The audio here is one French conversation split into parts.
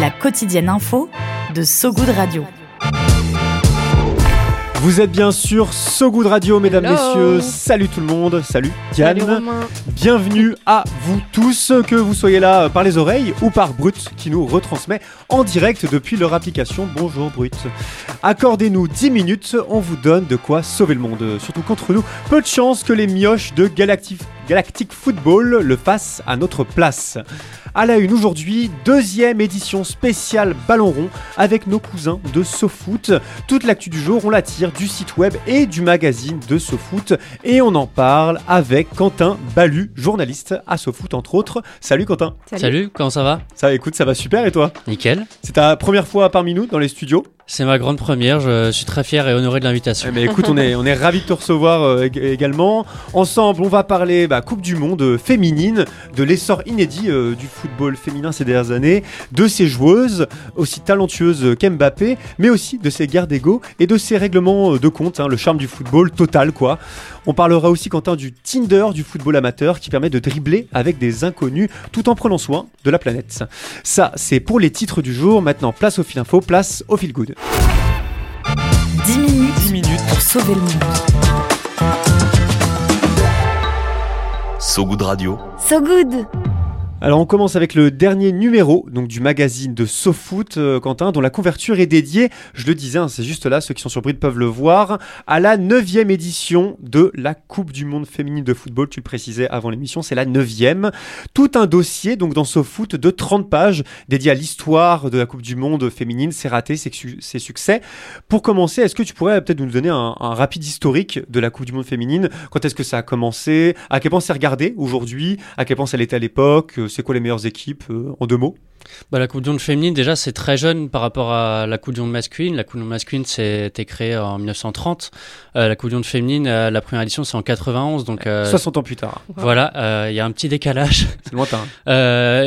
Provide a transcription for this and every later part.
La quotidienne info de So Good Radio. Vous êtes bien sûr So Good Radio, mesdames, messieurs. Salut tout le monde. Salut Diane. Bienvenue à vous tous, que vous soyez là par les oreilles ou par Brut qui nous retransmet en direct depuis leur application. Bonjour Brut. Accordez-nous 10 minutes, on vous donne de quoi sauver le monde. Surtout qu'entre nous, peu de chance que les mioches de Galactic, Galactic Football le fassent à notre place. À la une aujourd'hui, deuxième édition spéciale Ballon Rond avec nos cousins de SoFoot. Toute l'actu du jour, on la tire du site web et du magazine de SoFoot et on en parle avec Quentin Balu, journaliste à SoFoot entre autres. Salut Quentin. Salut. comment ça va? Ça écoute, ça va super et toi? Nickel. C'est ta première fois parmi nous dans les studios? C'est ma grande première, je suis très fier et honoré de l'invitation. Mais écoute, on est, on est ravis de te recevoir euh, également. Ensemble, on va parler bah, Coupe du Monde euh, féminine, de l'essor inédit euh, du football féminin ces dernières années, de ses joueuses, aussi talentueuses qu'Mbappé, mais aussi de ses guerres d'ego et de ses règlements de compte, hein, le charme du football total quoi. On parlera aussi, Quentin, du Tinder du football amateur qui permet de dribbler avec des inconnus tout en prenant soin de la planète. Ça, c'est pour les titres du jour. Maintenant, place au fil info, place au fil good. 10 minutes, 10 minutes pour sauver le monde. So Good Radio. So Good alors on commence avec le dernier numéro donc du magazine de SoFoot, euh, Quentin, dont la couverture est dédiée, je le disais, hein, c'est juste là, ceux qui sont surpris peuvent le voir, à la neuvième édition de la Coupe du Monde féminine de football, tu le précisais avant l'émission, c'est la neuvième. Tout un dossier donc dans SoFoot de 30 pages dédié à l'histoire de la Coupe du Monde féminine, ses ratés, ses, succès. Pour commencer, est-ce que tu pourrais peut-être nous donner un, un, rapide historique de la Coupe du Monde féminine? Quand est-ce que ça a commencé? À quel point c'est regardé aujourd'hui? À quel point ça l'était à l'époque? C'est quoi les meilleures équipes euh, en deux mots? Bah, la Coupe du Monde féminine, déjà, c'est très jeune par rapport à la Coupe du Monde masculine. La Coupe du Monde masculine, c'était créé en 1930. Euh, la Coupe du Monde féminine, euh, la première édition, c'est en 91. Donc, 60 ans plus tard. Voilà, il y a un petit décalage. C'est lointain.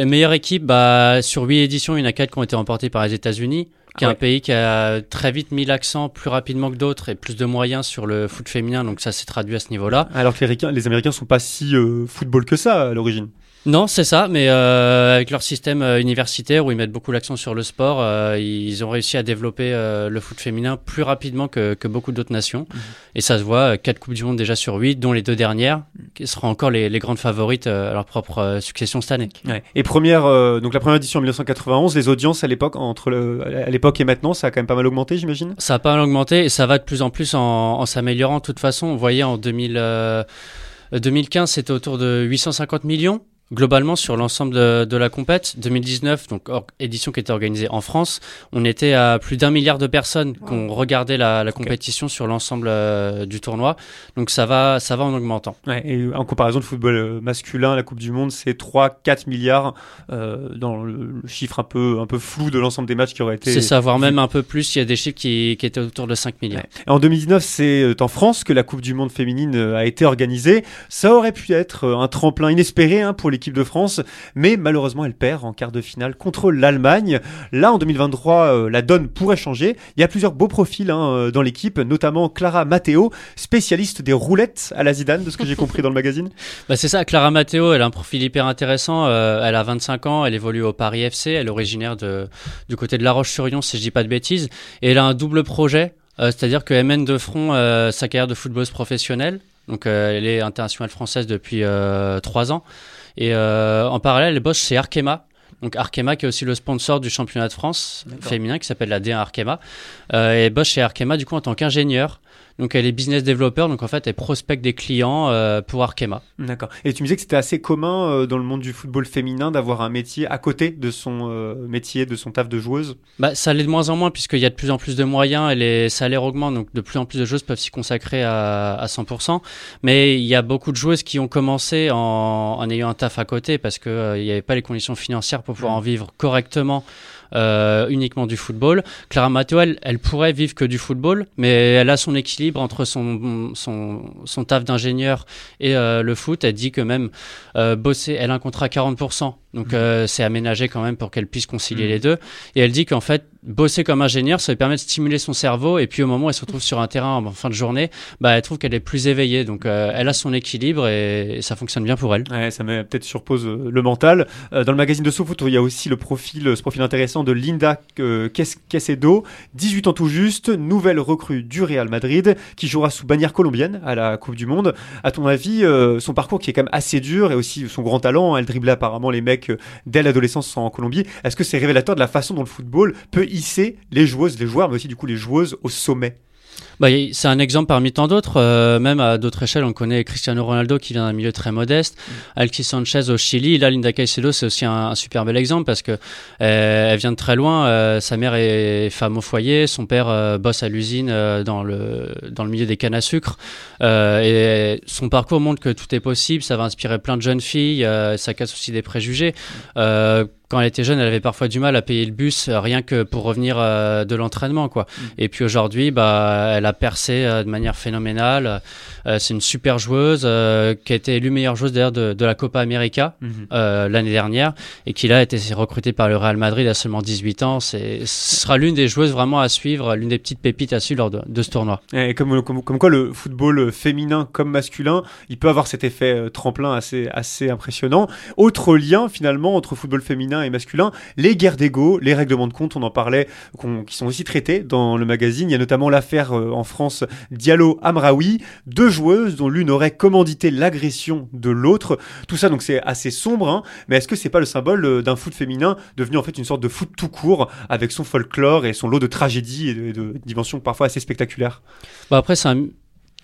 meilleure équipe, bah, sur 8 éditions, il y en a 4 qui ont été remportées par les États-Unis qui est un pays qui a très vite mis l'accent plus rapidement que d'autres et plus de moyens sur le foot féminin, donc ça s'est traduit à ce niveau-là. Alors que les, les Américains sont pas si football que ça à l'origine. Non, c'est ça, mais euh, avec leur système euh, universitaire où ils mettent beaucoup l'accent sur le sport, euh, ils ont réussi à développer le foot féminin plus rapidement que, que beaucoup d'autres nations. Mhm. Et ça se voit, 4 Coupes du Monde déjà sur 8, dont les deux dernières, qui seront encore les, les grandes favorites à leur propre succession cette année. Ouais. Et première, donc la première édition en 1991, les audiences à l'époque, entre le, à l'époque et maintenant, ça a quand même pas mal augmenté, j'imagine? Ça a pas mal augmenté et ça va de plus en plus en, en s'améliorant. De toute façon, on voyait en 2000, 2015, c'était autour de 850 millions globalement sur l'ensemble de, la compète 2019 donc édition qui était organisée en France on était à plus d'un milliard de personnes qui ont regardé la, compétition sur l'ensemble euh, du tournoi. Donc ça va ça va en augmentant. Et en comparaison de football euh, masculin la Coupe du Monde c'est 3 4 milliards euh, dans le, chiffre un peu un peu flou de l'ensemble des matchs qui auraient été c'est ça voire même un peu plus il y a des chiffres qui, qui étaient autour de 5 milliards. En 2019 c'est en France que la Coupe du Monde féminine a été organisée. Ça aurait pu être un tremplin inespéré hein, pour les l'équipe de France, mais malheureusement elle perd en quart de finale contre l'Allemagne. Là en 2023, euh, la donne pourrait changer. Il y a plusieurs beaux profils hein, euh, dans l'équipe, notamment Clara Matteo, spécialiste des roulettes à la Zidane, de ce que j'ai compris dans le magazine. Bah c'est ça, Clara Matteo, elle a un profil hyper intéressant. Euh, elle a 25 ans, elle évolue au Paris FC, elle est originaire de, du côté de La Roche-sur-Yon, si je dis pas de bêtises, et elle a un double projet. C'est-à-dire qu'elle mène de front sa carrière de footballeuse professionnelle. Donc, elle est internationale française depuis trois ans. Et euh, en parallèle, elle bosse chez Arkema, donc Arkema qui est aussi le sponsor du championnat de France féminin qui s'appelle la D1 Arkema. Euh, et bosse chez Arkema du coup en tant qu'ingénieur. Donc elle est business developer, donc en fait elle prospecte des clients euh, pour Arkema. D'accord. Et tu me disais que c'était assez commun euh, dans le monde du football féminin d'avoir un métier à côté de son euh, métier, de son taf de joueuse? Bah, Ça l'est de moins en moins puisqu'il y a de plus en plus de moyens et les salaires augmentent, donc de plus en plus de joueuses peuvent s'y consacrer à, à 100%. Mais il y a beaucoup de joueuses qui ont commencé en, en ayant un taf à côté parce qu'il n'y avait pas les conditions financières pour pouvoir en vivre correctement euh, uniquement du football. Clara Matteo, elle, elle, pourrait vivre que du football, mais elle a son équilibre entre son, son, son taf d'ingénieur et euh, le foot. Elle dit que même euh, bosser, elle a un contrat à 40%, donc mmh. c'est aménagé quand même pour qu'elle puisse concilier mmh. les deux. Et elle dit qu'en fait, bosser comme ingénieur, ça lui permet de stimuler son cerveau. Et puis au moment où elle se retrouve sur un terrain en fin de journée, bah, elle trouve qu'elle est plus éveillée. Donc euh, elle a son équilibre et, et, ça fonctionne bien pour elle. Ouais, ça met peut-être sur pause euh, le mental. Euh, dans le magazine de SoFoot, il y a aussi le profil, ce profil intéressant de Linda euh, Quesedo, 18 ans tout juste, nouvelle recrue du Real Madrid, qui jouera sous bannière colombienne à la Coupe du Monde. À ton avis, euh, son parcours qui est quand même assez dur et aussi son grand talent, elle driblait apparemment les mecs dès l'adolescence en Colombie. Est-ce que c'est révélateur de la façon dont le football peut hisser les joueuses, les joueurs, mais aussi du coup les joueuses au sommet? Bah, c'est un exemple parmi tant d'autres. Euh, même à d'autres échelles, on connaît Cristiano Ronaldo qui vient d'un milieu très modeste, mm. Alexis Sanchez au Chili. Là, Linda Caicedo, c'est aussi un, un, super bel exemple parce que euh, elle vient de très loin. Euh, sa mère est femme au foyer, son père bosse à l'usine dans le dans le milieu des cannes à sucre. et son parcours montre que tout est possible. Ça va inspirer plein de jeunes filles. ça casse aussi des préjugés quand elle était jeune, elle avait parfois du mal à payer le bus rien que pour revenir euh, de l'entraînement, quoi. Mm. Et puis aujourd'hui, bah, elle a percé euh, de manière phénoménale. Euh, c'est une super joueuse qui a été élue meilleure joueuse d'ailleurs de, de, la Copa América mm-hmm. l'année dernière et qui là a été recrutée par le Real Madrid à seulement 18 ans. C'est, ce sera l'une des joueuses vraiment à suivre, l'une des petites pépites à suivre lors de, de ce tournoi. Et comme, comme, comme, quoi le football féminin comme masculin, il peut avoir cet effet tremplin assez, assez impressionnant. Autre lien finalement entre football féminin et masculin, les guerres d'ego, les règlements de compte, on en parlait, qui sont aussi traités dans le magazine. Il y a notamment l'affaire euh, en France Diallo Amraoui, deux joueuses dont l'une aurait commandité l'agression de l'autre. Tout ça donc c'est assez sombre, hein, mais est-ce que c'est pas le symbole euh, d'un foot féminin devenu en fait une sorte de foot tout court avec son folklore et son lot de tragédies et de, dimensions parfois assez spectaculaires? Bah Après c'est un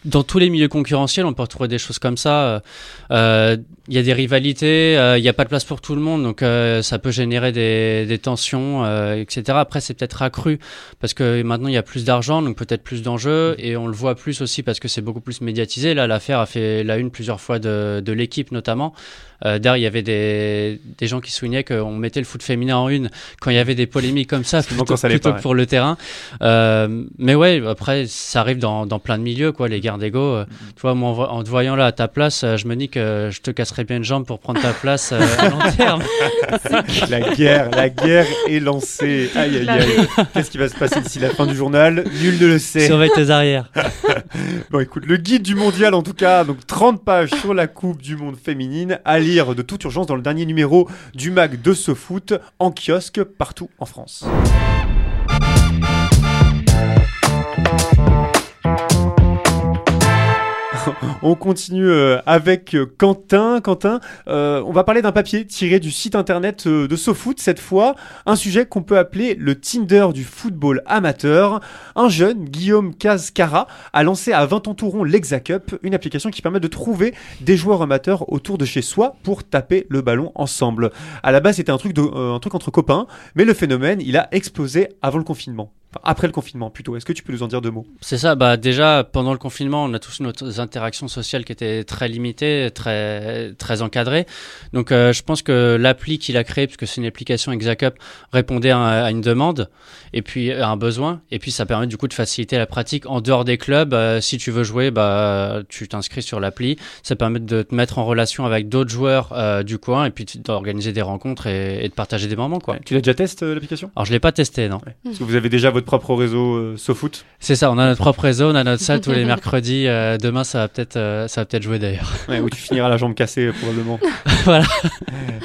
dans tous les milieux concurrentiels, on peut retrouver des choses comme ça. Il euh, y a des rivalités, il euh, n'y a pas de place pour tout le monde, donc euh, ça peut générer des, des tensions, euh, etc. Après, c'est peut-être accru parce que maintenant il y a plus d'argent, donc peut-être plus d'enjeux, et on le voit plus aussi parce que c'est beaucoup plus médiatisé. Là, l'affaire a fait la une plusieurs fois de, de l'équipe notamment. Euh, D'ailleurs, il y avait des, des gens qui soulignaient qu'on mettait le foot féminin en une quand il y avait des polémiques comme ça, plutôt, ça plutôt pas, pour ouais. le terrain. Euh, mais ouais, après, ça arrive dans, dans plein de milieux, quoi, les guerres d'ego. Euh, tu vois, moi, en, en, te voyant là à ta place, euh, je me dis que je te casserais bien une jambe pour prendre ta place euh, à long terme. la guerre, la guerre est lancée. Aïe, aïe, aïe. Qu'est-ce qui va se passer d'ici la fin du journal? Nul ne le sait. Surveille tes arrières. bon, écoute, le guide du mondial, en tout cas, donc 30 pages sur la Coupe du Monde féminine. Allez lire de toute urgence dans le dernier numéro du mag de ce foot en kiosque partout en France. on continue euh, avec euh, Quentin. Quentin, euh, on va parler d'un papier tiré du site internet de SoFoot cette fois, un sujet qu'on peut appeler le Tinder du football amateur. Un jeune, Guillaume Cascara, a lancé à 20 ans tout rond l'Exacup, une application qui permet de trouver des joueurs amateurs autour de chez soi pour taper le ballon ensemble. À la base, c'était un un truc entre copains, mais le phénomène, il a explosé avant le confinement après le confinement plutôt. Est-ce que tu peux nous en dire deux mots? C'est ça, bah déjà pendant le confinement, on a tous nos interactions sociales qui étaient très limitées, très très encadrées. Donc euh, je pense que l'appli qu'il a créée, puisque c'est une application Exacup, répondait à, à, une demande et puis à un besoin, et puis ça permet du coup de faciliter la pratique en dehors des clubs. Euh, si tu veux jouer, bah tu t'inscris sur l'appli. Ça permet de te mettre en relation avec d'autres joueurs euh, du coin et puis d'organiser des rencontres et, et, de partager des moments quoi. Ouais. Tu l'as déjà testé l'application? Alors je l'ai pas testé non. Ouais. Parce que vous avez déjà votre propre réseau euh, SoFoot C'est ça, on a notre propre réseau, on a notre salle tous les mercredis. Euh, demain, ça va peut-être euh, ça va peut-être jouer d'ailleurs. Ouais, où tu finiras la jambe cassée probablement. voilà.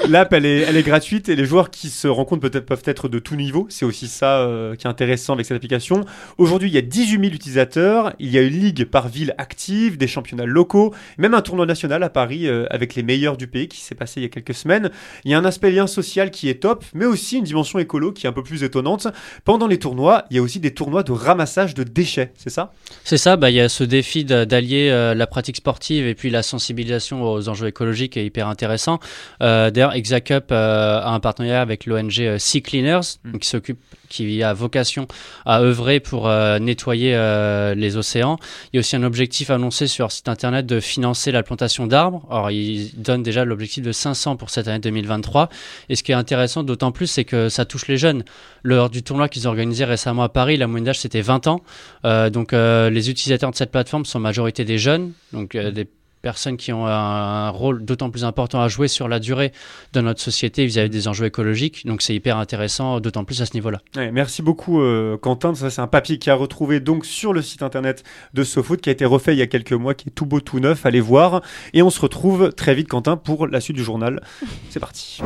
L'app, elle est, elle est gratuite et les joueurs qui se rencontrent peut-être peuvent être de tout niveau. C'est aussi ça euh, qui est intéressant avec cette application. Aujourd'hui, il y a 18 000 utilisateurs. Il y a une ligue par ville active, des championnats locaux, même un tournoi national à Paris euh, avec les meilleurs du pays qui s'est passé il y a quelques semaines. Il y a un aspect lien social qui est top, mais aussi une dimension écolo qui est un peu plus étonnante. Pendant les tournois, il y a aussi des tournois de ramassage de déchets, c'est ça? C'est ça, bah, il y a ce défi d'allier euh, la pratique sportive et puis la sensibilisation aux enjeux écologiques est hyper intéressant. Euh, D'ailleurs, ExaCup euh, a un partenariat avec l'ONG Sea Cleaners, Mm. donc qui s'occupe qui a vocation à œuvrer pour euh, nettoyer euh, les océans. Il y a aussi un objectif annoncé sur leur site internet de financer la plantation d'arbres. Alors, ils donnent déjà l'objectif de 500 pour cette année 2023. Et ce qui est intéressant d'autant plus, c'est que ça touche les jeunes. Lors du tournoi qu'ils ont organisé récemment à Paris, la moyenne d'âge c'était 20 ans. Euh, donc les utilisateurs de cette plateforme sont majorité des jeunes, donc des personnes qui ont un, rôle d'autant plus important à jouer sur la durée de notre société vis-à-vis des enjeux écologiques. Donc c'est hyper intéressant, d'autant plus à ce niveau-là. Merci beaucoup euh, Quentin. Ça c'est un papier qui a retrouvé donc sur le site internet de SoFoot qui a été refait il y a quelques mois, qui est tout beau tout neuf. Allez voir. Et on se retrouve très vite Quentin pour la suite du journal. C'est parti.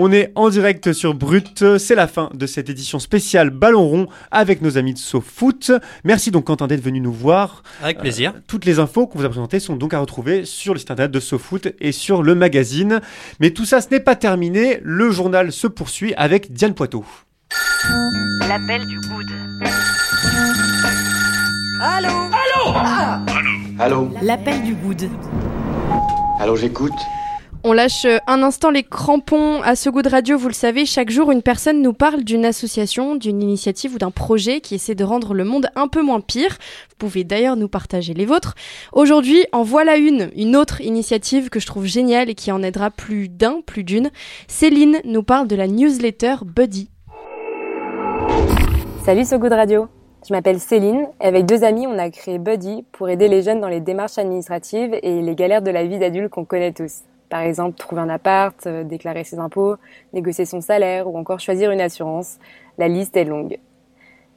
On est en direct sur Brut, c'est la fin de cette édition spéciale Ballon rond avec nos amis de SoFoot. Merci donc Quentin d'être venu nous voir. Avec plaisir. Euh, toutes les infos qu'on vous a présentées sont donc à retrouver sur le site internet de SoFoot et sur le magazine. Mais tout ça, ce n'est pas terminé. Le journal se poursuit avec Diane Poitot. L'appel du good. Allô? Allô? L'appel du good. Allô, j'écoute On lâche euh, un instant les crampons à ce goût de radio, vous le savez, chaque jour une personne nous parle d'une association, d'une initiative ou d'un projet qui essaie de rendre le monde un peu moins pire. Vous pouvez d'ailleurs nous partager les vôtres. Aujourd'hui, en voilà une, une autre initiative que je trouve géniale et qui en aidera plus d'un, plus d'une. Céline nous parle de la newsletter Buddy. Salut So Good Radio Je m'appelle Céline et avec deux amis on a créé Buddy pour aider les jeunes dans les démarches administratives et les galères de la vie d'adulte qu'on connaît tous. Par exemple, trouver un appart, euh, déclarer ses impôts, négocier son salaire ou encore choisir une assurance. La liste est longue.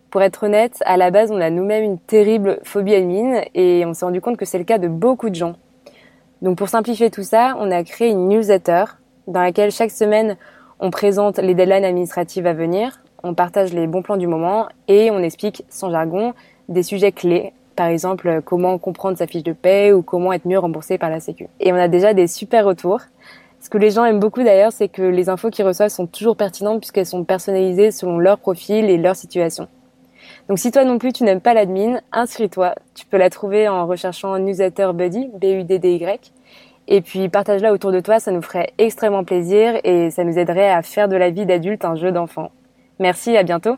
Pour être honnête, à la base on a nous-mêmes une terrible phobie admin et on s'est rendu compte que c'est le cas de beaucoup de gens. Donc pour simplifier tout ça, on a créé une newsletter dans laquelle chaque semaine on présente les deadlines administratives à venir, on partage les bons plans du moment et on explique sans jargon des sujets clés. Par exemple, euh, comment comprendre sa fiche de paie ou comment être mieux remboursé par la Sécu. Et on a déjà des super retours. Ce que les gens aiment beaucoup d'ailleurs, c'est que les infos qu'ils reçoivent sont toujours pertinentes puisqu'elles sont personnalisées selon leur profil et leur situation. Donc si toi non plus tu n'aimes pas l'admin, inscris-toi. Tu peux la trouver en recherchant newsletter Buddy, B-U-D-D-Y. Et puis partage-la autour de toi, ça nous ferait extrêmement plaisir et ça nous aiderait à faire de la vie d'adulte un jeu d'enfant. Merci, à bientôt.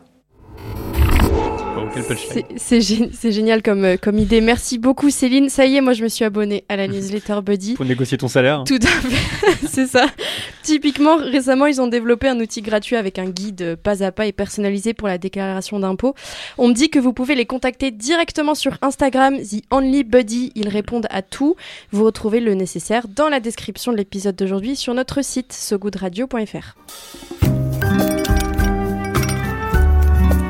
C'est- C'est gé- c'est génial comme, euh, comme idée. Merci beaucoup Céline. Ça y est, moi je me suis abonnée à la newsletter Buddy. Pour négocier ton salaire. Tout à fait, c'est ça. Typiquement, récemment, ils ont développé un outil gratuit avec un guide pas à pas et personnalisé pour la déclaration d'impôts. On me dit que vous pouvez les contacter directement sur Instagram, The Only Buddy. Ils répondent à tout. Vous retrouvez le nécessaire dans la description de l'épisode d'aujourd'hui sur notre site sogoodradio.fr.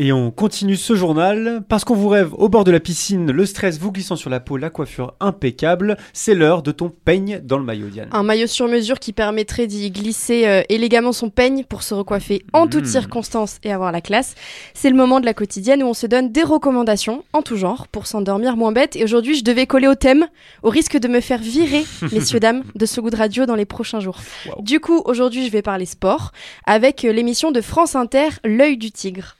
Et on continue ce journal parce qu'on vous rêve au bord de la piscine, le stress vous glissant sur la peau, la coiffure impeccable. C'est l'heure de ton peigne dans le maillot, Diane. Un maillot sur mesure qui permettrait d'y glisser euh, élégamment son peigne pour se recoiffer en toutes Mm. circonstances et avoir la classe. C'est le moment de la quotidienne où on se donne des recommandations en tout genre pour s'endormir moins bête. Et aujourd'hui, je devais coller au thème au risque de me faire virer, messieurs, dames, de ce goût de radio dans les prochains jours. Wow. Du coup, aujourd'hui, je vais parler sport avec euh, l'émission de France Inter, L'œil du tigre.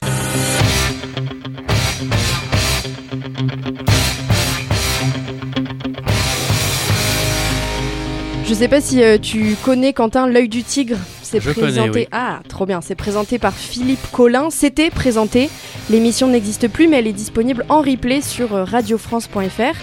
Je sais pas si euh, tu connais Quentin l'œil du tigre. C'est Je connais, présenté. oui. Ah, trop bien. C'est présenté par Philippe Collin. C'était présenté. L'émission n'existe plus, mais elle est disponible en replay sur euh, radiofrance.fr.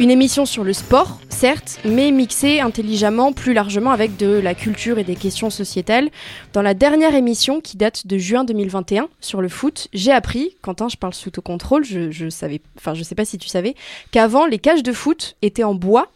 Une émission sur le sport, certes, mais mixée intelligemment, plus largement avec de la culture et des questions sociétales. Dans la dernière émission, qui date de juin 2021, sur le foot, j'ai appris, Quentin, je parle sous ton contrôle, je, je savais, enfin, je sais pas si tu savais, qu'avant, les cages de foot étaient en bois,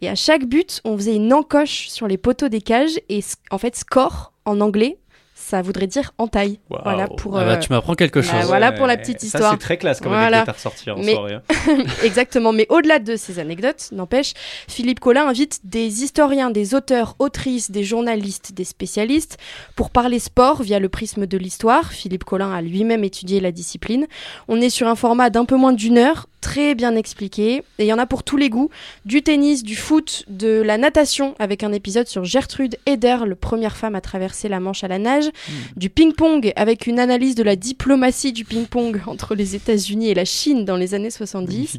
et à chaque but, on faisait une encoche sur les poteaux des cages, et en fait, score, en anglais, ça voudrait dire entaille. Waouh. Voilà pour. Ah bah, euh, tu m'apprends quelque bah, chose. voilà pour la petite Ça, histoire. c'est très classe comme Voilà. anecdote à ressortir en Mais- soirée. hein. Exactement, mais au-delà de ces anecdotes, n'empêche, Philippe Collin invite des historiens, des auteurs, autrices, des journalistes, des spécialistes pour parler sport via le prisme de l'histoire. Philippe Collin a lui-même étudié la discipline. On est sur un format d'un peu moins d'une heure, très bien expliqué, et il y en a pour tous les goûts, du tennis, du foot, de la natation, avec un épisode sur Gertrude Eder, le première femme à traverser la Manche à la nage, du ping-pong, avec une analyse de la diplomatie du ping-pong entre les États-Unis et la Chine dans les années 70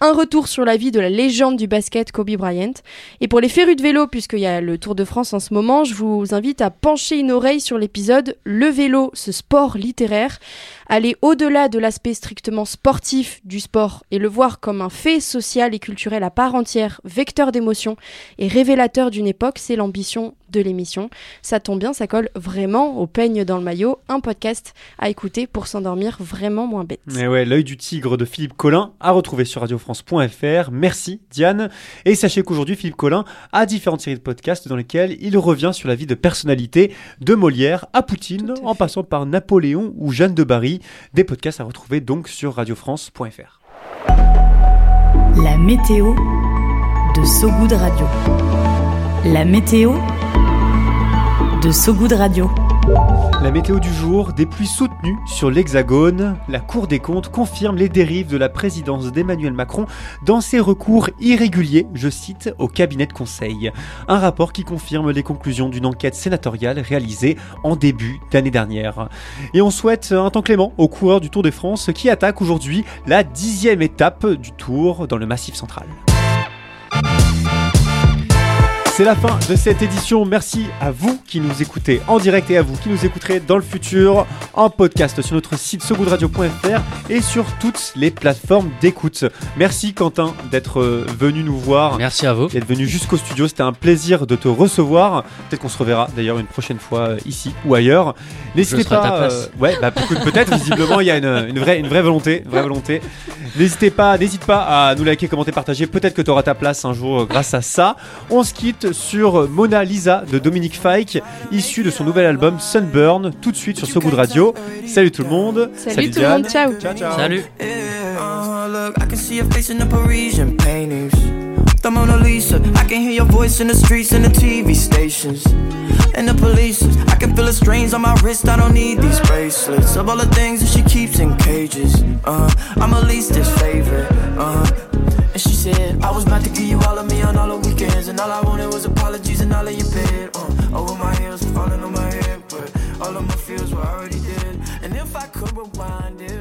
un retour sur la vie de la légende du basket Kobe Bryant. Et pour les férus de vélo, puisqu'il y a le Tour de France en ce moment, je vous invite à pencher une oreille sur l'épisode Le vélo, ce sport littéraire. Aller au-delà de l'aspect strictement sportif du sport et le voir comme un fait social et culturel à part entière, vecteur d'émotion et révélateur d'une époque, c'est l'ambition de l'émission. Ça tombe bien, ça colle vraiment au peigne dans le maillot. Un podcast à écouter pour s'endormir vraiment moins bête. Et ouais, l'œil du tigre de Philippe Collin à retrouver sur radiofrance.fr. Merci Diane. Et sachez qu'aujourd'hui Philippe Collin a différentes séries de podcasts dans lesquelles il revient sur la vie de personnalités de Molière à Poutine, en passant par Napoléon ou Jeanne de Barry. Des podcasts à retrouver donc sur radiofrance.fr. La météo de Sogoud Radio. La météo de Sogoud Radio. La météo du jour, des pluies soutenues sur l'Hexagone. La Cour des comptes confirme les dérives de la présidence d'Emmanuel Macron dans ses recours irréguliers, je cite, au cabinet de conseil. Un rapport qui confirme les conclusions d'une enquête sénatoriale réalisée en début d'année dernière. Et on souhaite un temps clément aux coureurs du Tour de France qui attaquent aujourd'hui la dixième étape du Tour dans le Massif central. C'est la fin de cette édition. Merci à vous qui nous écoutez en direct et à vous qui nous écouterez dans le futur en podcast sur notre site sogoodradio.fr et sur toutes les plateformes d'écoute. Merci Quentin d'être euh, venu nous voir. Merci à vous. D'être venu jusqu'au studio. C'était un plaisir de te recevoir. Peut-être qu'on se reverra d'ailleurs une prochaine fois euh, ici ou ailleurs. N'hésitez à pas. ta place. euh, ouais, bah peut-être. Visiblement, il y a une, une vraie, une vraie volonté, vraie volonté. N'hésitez pas, n'hésite pas à nous liker, commenter, partager. Peut-être que tu auras ta place un jour grâce à ça. On se quitte sur Mona Lisa de Dominique Fike, issu de son nouvel album Sunburn, tout de suite sur So Good Radio. Salut tout le monde. Salut, tout le monde, ciao. Ciao, ciao. Salut. Uh, look, I can see your face in the Parisian paintings. The Mona Lisa, I can hear your voice in the streets and the TV stations. And the police, I can feel the strains on my wrist. I don't need these bracelets. Of all the things that she keeps in cages, uh, I'm at least his favorite. Uh, and she said, I was about to give you all of me on all the weekends. And all I wanted was apologies and all of your bed. Uh, over my heels, falling on my head. But all of my feels were already dead. And if I could rewind it.